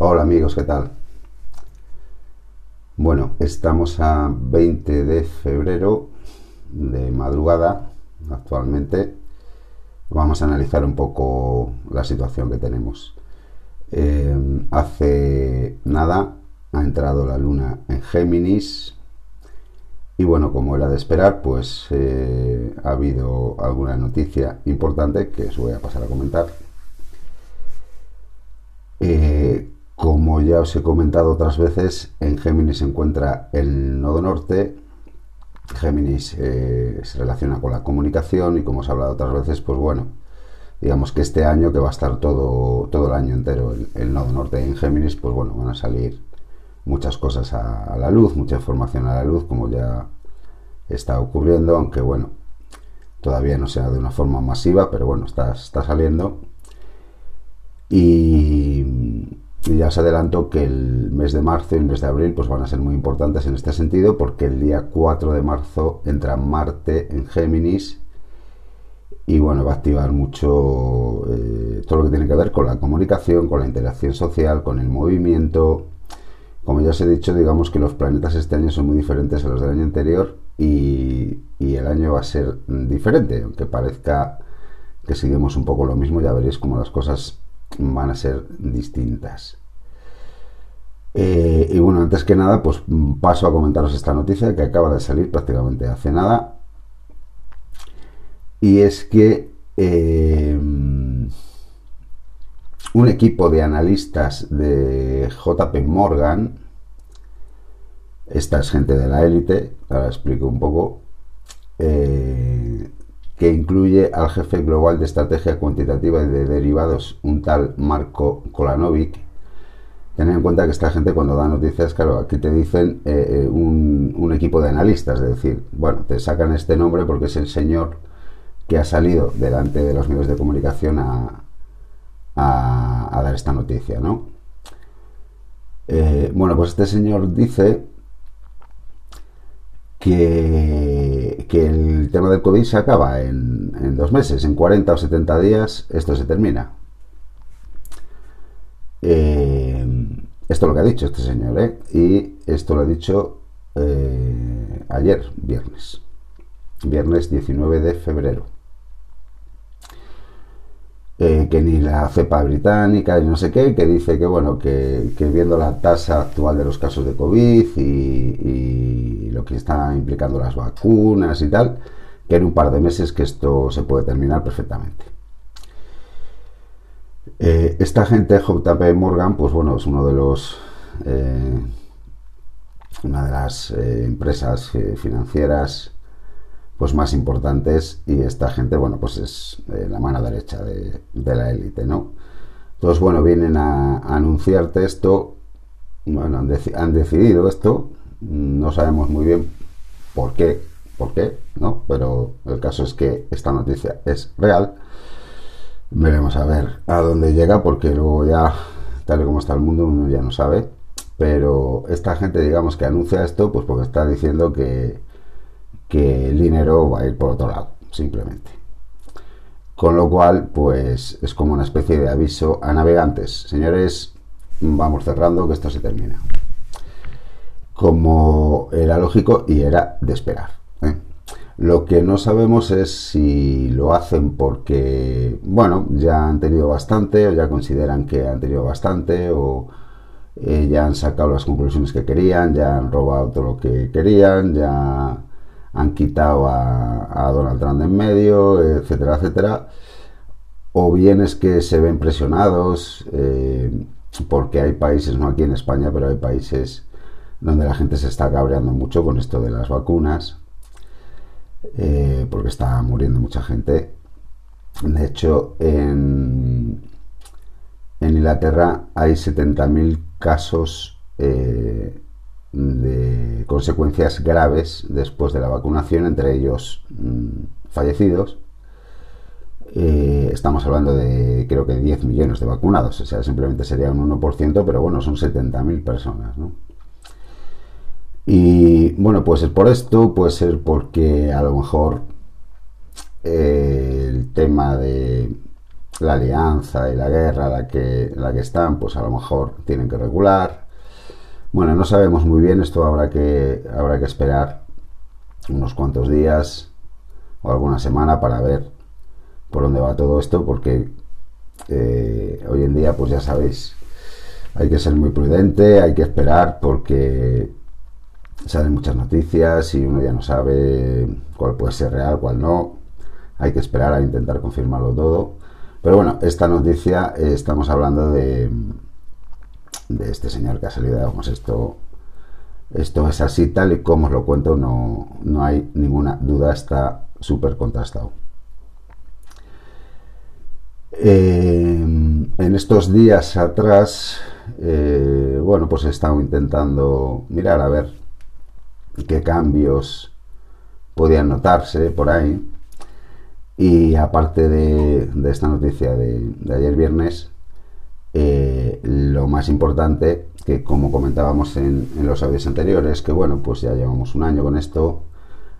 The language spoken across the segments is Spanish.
Hola amigos, ¿qué tal? Bueno, estamos a 20 de febrero de madrugada actualmente. Vamos a analizar un poco la situación que tenemos. Eh, hace nada ha entrado la luna en Géminis y bueno, como era de esperar, pues eh, ha habido alguna noticia importante que os voy a pasar a comentar. Ya os he comentado otras veces, en Géminis se encuentra el nodo norte. Géminis eh, se relaciona con la comunicación y como os he hablado otras veces, pues bueno, digamos que este año que va a estar todo, todo el año entero el, nodo norte en Géminis, pues bueno, van a salir muchas cosas a, la luz, mucha información a la luz, como ya está ocurriendo, aunque bueno, todavía no sea de una forma masiva, pero bueno, está, está saliendo. Y y ya os adelanto que el mes de marzo y el mes de abril pues van a ser muy importantes en este sentido porque el día 4 de marzo entra Marte en Géminis y bueno, va a activar mucho eh, todo lo que tiene que ver con la comunicación, con la interacción social, con el movimiento. Como ya os he dicho, digamos que los planetas este año son muy diferentes a los del año anterior y, el año va a ser diferente, aunque parezca que seguimos un poco lo mismo, ya veréis cómo las cosas van a ser distintas. Eh, y bueno, antes que nada, pues paso a comentaros esta noticia que acaba de salir prácticamente hace nada. Y es que eh, un equipo de analistas de JP Morgan, esta es gente de la élite, ahora explico un poco, eh, que incluye al jefe global de estrategia cuantitativa y de derivados, un tal Marco Kolanovic. Tened en cuenta que esta gente cuando da noticias, claro, aquí te dicen eh, eh, un, equipo de analistas, es decir, bueno, te sacan este nombre porque es el señor que ha salido delante de los medios de comunicación a, dar esta noticia, ¿no? Eh, bueno, pues este señor dice que, el tema del COVID se acaba en, dos meses, en 40 o 70 días esto se termina. Eh, esto es lo que ha dicho este señor, ¿eh? y esto lo ha dicho eh, ayer, viernes, viernes 19 de febrero. Eh, que ni la cepa británica, ni no sé qué, que dice que bueno, que, viendo la tasa actual de los casos de COVID y, lo que está implicando las vacunas y tal, que en un par de meses que esto se puede terminar perfectamente. Eh, esta gente, JP Morgan, pues bueno, es uno de los eh, una de las empresas financieras pues más importantes y esta gente, bueno, pues es eh, la mano derecha de, la élite, ¿no? Entonces, bueno, vienen a, anunciarte esto, bueno, han, decidido esto, no sabemos muy bien por qué, por qué, ¿no? Pero el caso es que esta noticia es real. Veremos a ver a dónde llega, porque luego ya, tal y como está el mundo, uno ya no sabe. Pero esta gente, digamos, que anuncia esto, pues porque está diciendo que, que el dinero va a ir por otro lado, simplemente. Con lo cual, pues es como una especie de aviso a navegantes. Señores, vamos cerrando que esto se termina. Como era lógico y era de esperar. Lo que no sabemos es si lo hacen porque, bueno, ya han tenido bastante o ya consideran que han tenido bastante o eh, ya han sacado las conclusiones que querían, ya han robado todo lo que querían, ya han quitado a, Donald Trump en medio, etcétera, etcétera. O bien es que se ven presionados, eh, porque hay países, no aquí en España, pero hay países donde la gente se está cabreando mucho con esto de las vacunas, eh, porque está muriendo mucha gente. De hecho, en, en Inglaterra hay 70.000 casos eh, de consecuencias graves después de la vacunación, entre ellos mm, fallecidos. Eh, estamos hablando de creo que 10 millones de vacunados, o sea, simplemente sería un 1%, pero bueno, son 70.000 personas, Y bueno, puede ser por esto, puede ser porque a lo mejor eh, el tema de la alianza y la guerra la que, la que están, pues a lo mejor tienen que regular. Bueno, no sabemos muy bien, esto habrá que, habrá que esperar unos cuantos días o alguna semana para ver por dónde va todo esto, porque eh, hoy en día, pues ya sabéis, hay que ser muy prudente, hay que esperar porque salen muchas noticias y uno ya no sabe cuál puede ser real, cuál no. Hay que esperar a intentar confirmarlo todo. Pero bueno, esta noticia eh, estamos hablando de, de este señor que ha salido, vamos, esto, esto es así tal y como os lo cuento, no, no hay ninguna duda, está súper contrastado. Eh, en estos días atrás, eh, bueno, pues he estado intentando mirar a ver qué cambios podían notarse por ahí. Y aparte de, esta noticia de, ayer viernes, eh, lo más importante, que como comentábamos en, los audios anteriores, que bueno, pues ya llevamos un año con esto,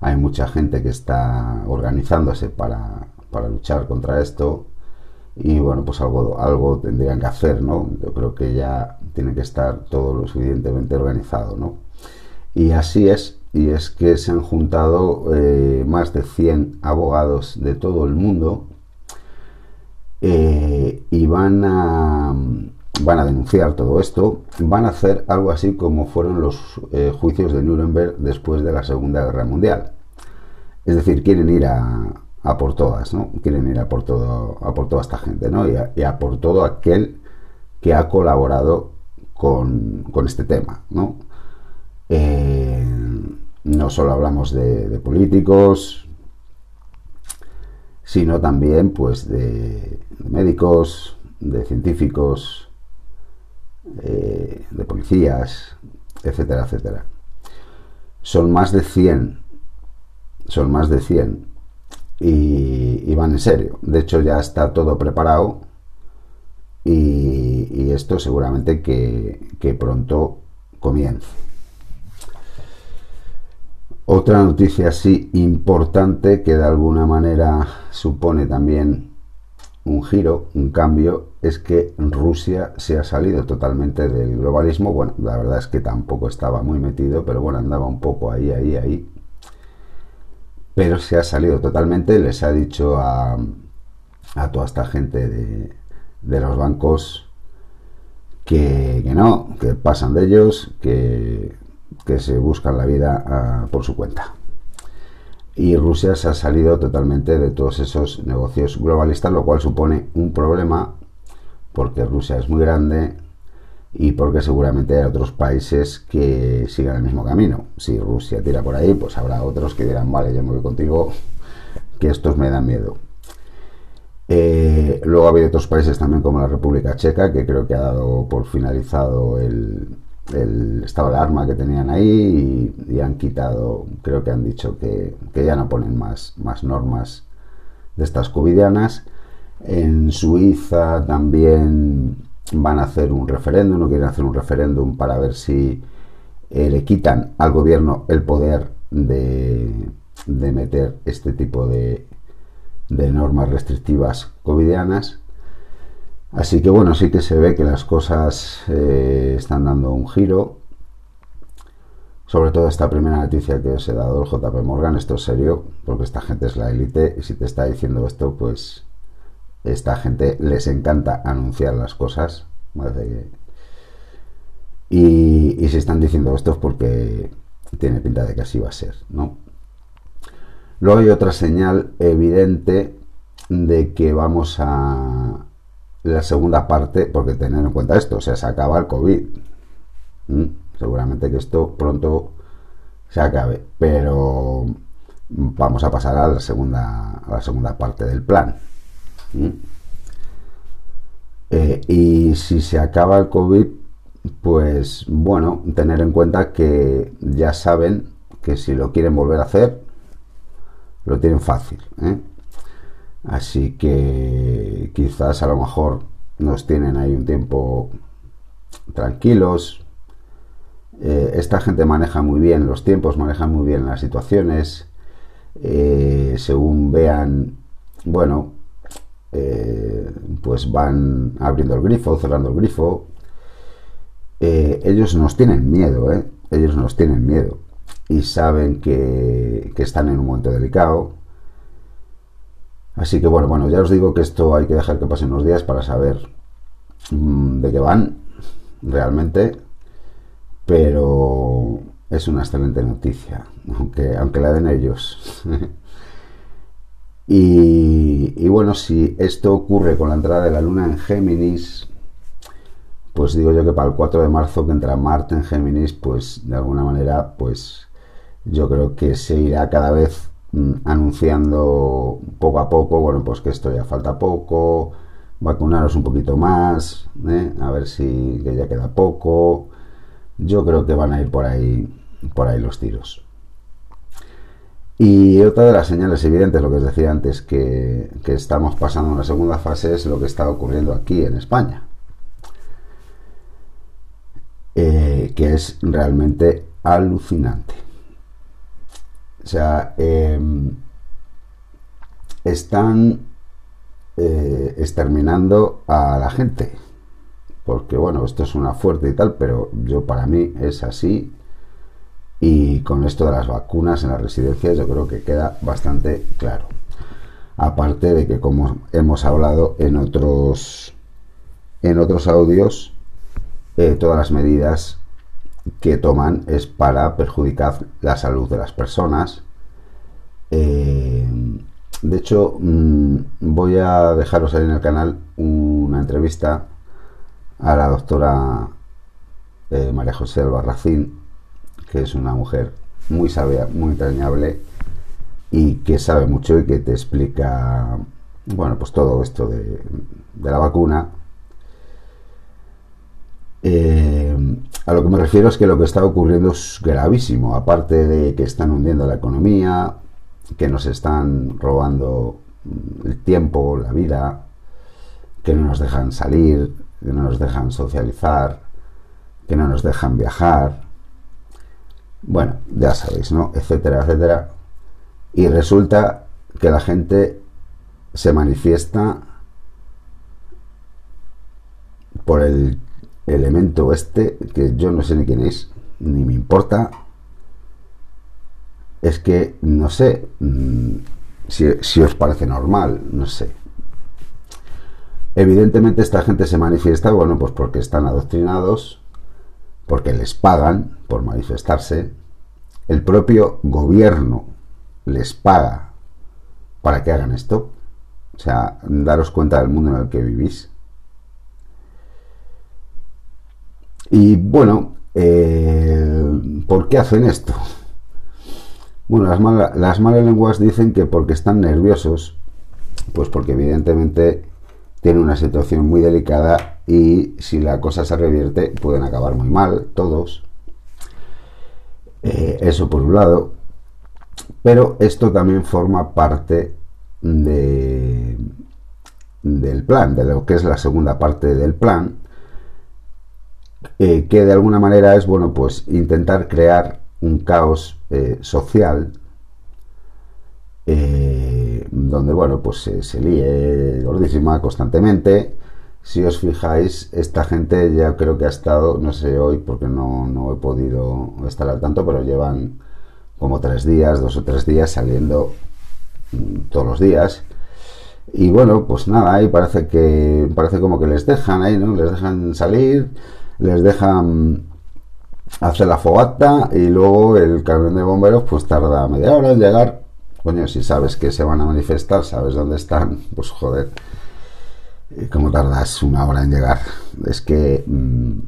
hay mucha gente que está organizándose para, para luchar contra esto y bueno, pues algo, algo tendrían que hacer, ¿no? Yo creo que ya tiene que estar todo lo suficientemente organizado, ¿no? Y así es, y es que se han juntado eh, más de 100 abogados de todo el mundo eh, y van a, van a denunciar todo esto, van a hacer algo así como fueron los eh, juicios de Nuremberg después de la Segunda Guerra Mundial. Es decir, quieren ir a, a por todas, ¿no? Quieren ir a por todo, a por toda esta gente, ¿no? Y a, por todo aquel que ha colaborado con, este tema, ¿no? Eh, no solo hablamos de, políticos, sino también, pues, de, médicos, de científicos, eh, de policías, etcétera, etcétera. Son más de 100, son más de 100 y, van en serio. De hecho, ya está todo preparado y, esto seguramente que, pronto comience. Otra noticia así importante que de alguna manera supone también un giro, un cambio, es que Rusia se ha salido totalmente del globalismo. Bueno, la verdad es que tampoco estaba muy metido, pero bueno, andaba un poco ahí, ahí, ahí pero se ha salido totalmente, les ha dicho a, toda esta gente de, los bancos que, no, que pasan de ellos, que, se buscan la vida ah, por su cuenta. Y Rusia se ha salido totalmente de todos esos negocios globalistas, lo cual supone un problema porque Rusia es muy grande, y porque seguramente hay otros países que sigan el mismo camino. Si Rusia tira por ahí, pues habrá otros que dirán, vale, yo me voy contigo, que estos me dan miedo. Eh, luego ha habido otros países también como la República Checa, que creo que ha dado por finalizado el, estado de alarma que tenían ahí y, han quitado, creo que han dicho que, ya no ponen más, normas de estas covidianas. En Suiza también van a hacer un referéndum, no quieren hacer un referéndum para ver si eh, le quitan al gobierno el poder de, meter este tipo de, normas restrictivas covidianas. Así que bueno, sí que se ve que las cosas eh, están dando un giro. Sobre todo esta primera noticia que os he dado el JP Morgan, esto es serio, porque esta gente es la élite y si te está diciendo esto, pues esta gente les encanta anunciar las cosas. Y, y se están diciendo esto porque tiene pinta de que así va a ser, ¿no? Luego hay otra señal evidente de que vamos a la segunda parte, porque tener en cuenta esto, o sea, se acaba el COVID. Seguramente que esto pronto se acabe, pero vamos a pasar a la segunda, a la segunda parte del plan. Eh, y si se acaba el COVID, pues bueno, tener en cuenta que ya saben que si lo quieren volver a hacer, lo tienen fácil. ¿eh? Así que quizás a lo mejor nos tienen ahí un tiempo tranquilos. Eh, esta gente maneja muy bien los tiempos, maneja muy bien las situaciones. según vean, bueno, eh, pues van abriendo el grifo, cerrando el grifo. Eh, ellos nos tienen miedo, ¿eh? Ellos nos tienen miedo y saben que, que están en un momento delicado. Así que bueno, bueno, ya os digo que esto hay que dejar que pasen unos días para saber mm, de qué van realmente, pero es una excelente noticia, aunque, aunque la den ellos. y, bueno, si esto ocurre con la entrada de la luna en Géminis, pues digo yo que para el 4 de marzo que entra Marte en Géminis, pues de alguna manera, pues yo creo que se irá cada vez anunciando poco a poco, bueno, pues que esto ya falta poco, vacunaros un poquito más, ¿eh? a ver si que ya queda poco. Yo creo que van a ir por ahí por ahí los tiros. Y otra de las señales evidentes, lo que os decía antes, que, estamos pasando una segunda fase, es lo que está ocurriendo aquí en España. Eh, que es realmente alucinante. O sea, em, están eh, exterminando a la gente. Porque bueno, esto es una fuerte y tal, pero yo para mí es así y con esto de las vacunas en las residencias yo creo que queda bastante claro. Aparte de que como hemos hablado en otros en otros audios, eh, todas las medidas que toman es para perjudicar la salud de las personas. Eh, de hecho, mm, voy a dejaros ahí en el canal una entrevista a la doctora eh, María José Albarracín, que es una mujer muy sabia, muy entrañable y que sabe mucho y que te explica, bueno, pues todo esto de, la vacuna. Eh, a lo que me refiero es que lo que está ocurriendo es gravísimo, aparte de que están hundiendo la economía, que nos están robando el tiempo, la vida, que no nos dejan salir, que no nos dejan socializar, que no nos dejan viajar, bueno, ya sabéis, ¿no? Etcétera, etcétera. Y resulta que la gente se manifiesta por el elemento este, que yo no sé ni quién es, ni me importa. Es que, no sé, mm, si, si os parece normal, no sé. Evidentemente esta gente se manifiesta, bueno, pues porque están adoctrinados, porque les pagan por manifestarse, el propio gobierno les paga para que hagan esto. O sea, daros cuenta del mundo en el que vivís. Y bueno, eh, ¿por qué hacen esto? Bueno, las, las malas lenguas dicen que porque están nerviosos, pues porque evidentemente tienen una situación muy delicada y si la cosa se revierte pueden acabar muy mal, todos. Eh, eso por un lado. Pero esto también forma parte de, del plan, de lo que es la segunda parte del plan, eh, que de alguna manera es, bueno, pues intentar crear un caos eh, social donde, bueno, pues se, se líe gordísima constantemente si os fijáis, esta gente ya creo que ha estado, no sé hoy porque no, no he podido estar al tanto, pero llevan como tres días, dos o tres días saliendo mm, todos los días. Y bueno, pues nada, ahí parece que parece como que les dejan ahí, ¿no? Les dejan salir, les dejan hacer la fogata y luego el camión de bomberos pues tarda media hora en llegar. Coño, si sabes que se van a manifestar, sabes dónde están, pues joder ¿Cómo tardas una hora en llegar? Es que mm,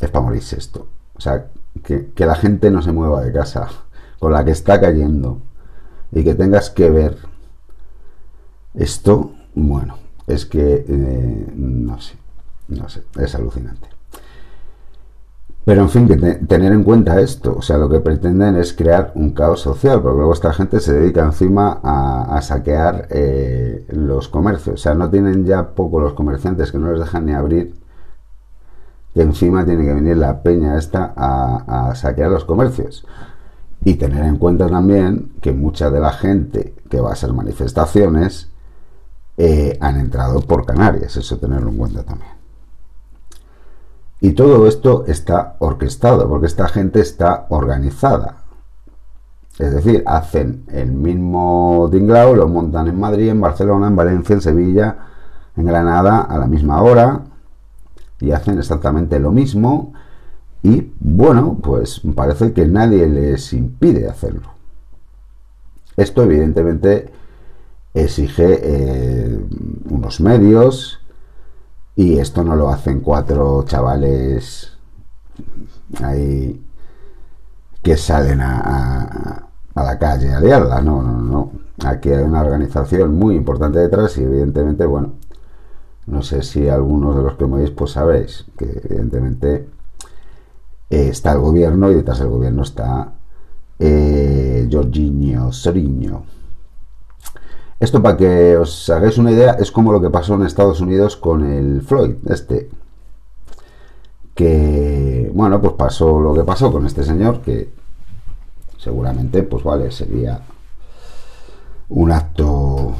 es para morirse esto. O sea, que, la gente no se mueva de casa con la que está cayendo y que tengas que ver esto, bueno, es que eh, no sé, no sé, es alucinante. Pero en fin, que tener en cuenta esto, o sea, lo que pretenden es crear un caos social, porque luego esta gente se dedica encima a, saquear eh, los comercios, o sea, no tienen ya poco los comerciantes que no les dejan ni abrir, que encima tiene que venir la peña esta a, saquear los comercios. Y tener en cuenta también que mucha de la gente que va a ser manifestaciones eh, han entrado por Canarias, eso tenerlo en cuenta también. Y todo esto está orquestado, porque esta gente está organizada. Es decir, hacen el mismo tinglao, lo montan en Madrid, en Barcelona, en Valencia, en Sevilla, en Granada, a la misma hora, y hacen exactamente lo mismo. Y bueno, pues parece que nadie les impide hacerlo. Esto evidentemente exige eh, unos medios y esto no lo hacen cuatro chavales ahí que salen a, la calle a liarla, no, no, no. Aquí hay una organización muy importante detrás y evidentemente, bueno, no sé si algunos de los que me veis pues sabéis que evidentemente eh, está el gobierno y detrás del gobierno está eh, Jorginho Soriño. Esto para que os hagáis una idea es como lo que pasó en Estados Unidos con el Floyd, este. Que, bueno, pues pasó lo que pasó con este señor, que seguramente, pues vale, sería un acto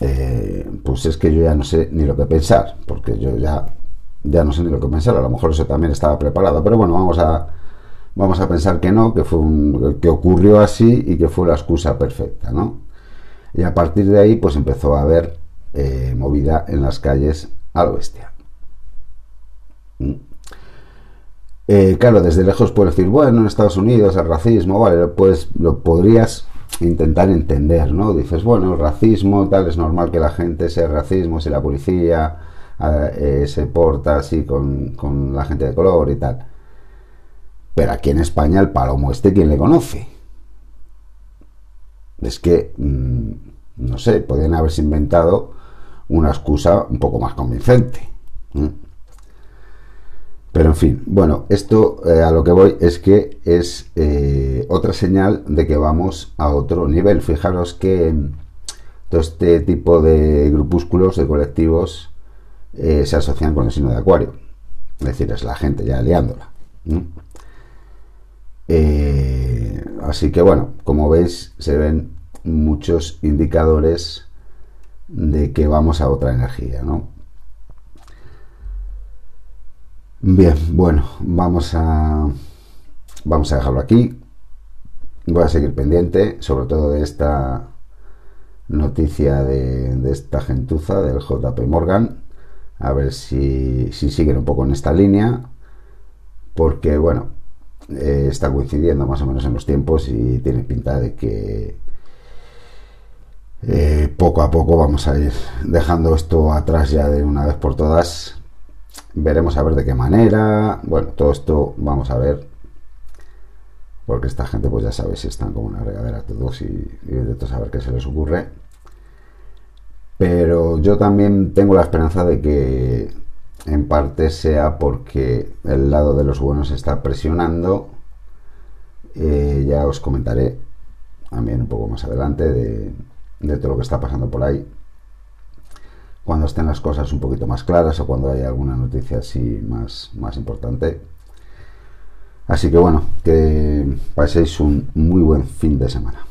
eh, pues es que yo ya no sé ni lo que pensar, porque yo ya, ya no sé ni lo que pensar, a lo mejor eso también estaba preparado, pero bueno, vamos a, vamos a pensar que no, que, fue un, que ocurrió así y que fue la excusa perfecta, ¿no? Y a partir de ahí, pues empezó a haber eh, movida en las calles a lo bestia. Mm. Eh, claro, desde lejos puedes decir, bueno, en Estados Unidos el racismo, vale, pues lo podrías intentar entender, ¿no? Dices, bueno, el racismo, tal, es normal que la gente sea racismo, si la policía eh, se porta así con, la gente de color y tal. Pero aquí en España el palomo este, ¿quién le conoce? Es que, mm, no sé, podrían haberse inventado una excusa un poco más convincente. Pero en fin, bueno, esto eh, a lo que voy es que es eh, otra señal de que vamos a otro nivel. Fijaros que todo este tipo de grupúsculos, de colectivos, eh, se asocian con el signo de Acuario. Es decir, es la gente ya liándola. Así que bueno, como veis, se ven muchos indicadores de que vamos a otra energía, ¿no? Bien, bueno, vamos a vamos a dejarlo aquí. Voy a seguir pendiente, sobre todo de esta noticia de, esta gentuza del JP Morgan, a ver si, siguen un poco en esta línea, porque bueno, eh, está coincidiendo más o menos en los tiempos y tiene pinta de que eh, poco a poco vamos a ir dejando esto atrás ya de una vez por todas Veremos a ver de qué manera. Bueno, todo esto vamos a ver. Porque esta gente, pues ya sabéis, están como una regadera todos y, y de saber qué se les ocurre. Pero yo también tengo la esperanza de que en parte sea porque el lado de los buenos está presionando. Eh, ya os comentaré también un poco más adelante de, de todo lo que está pasando por ahí cuando estén las cosas un poquito más claras o cuando haya alguna noticia así más, más importante. Así que bueno, que paséis un muy buen fin de semana.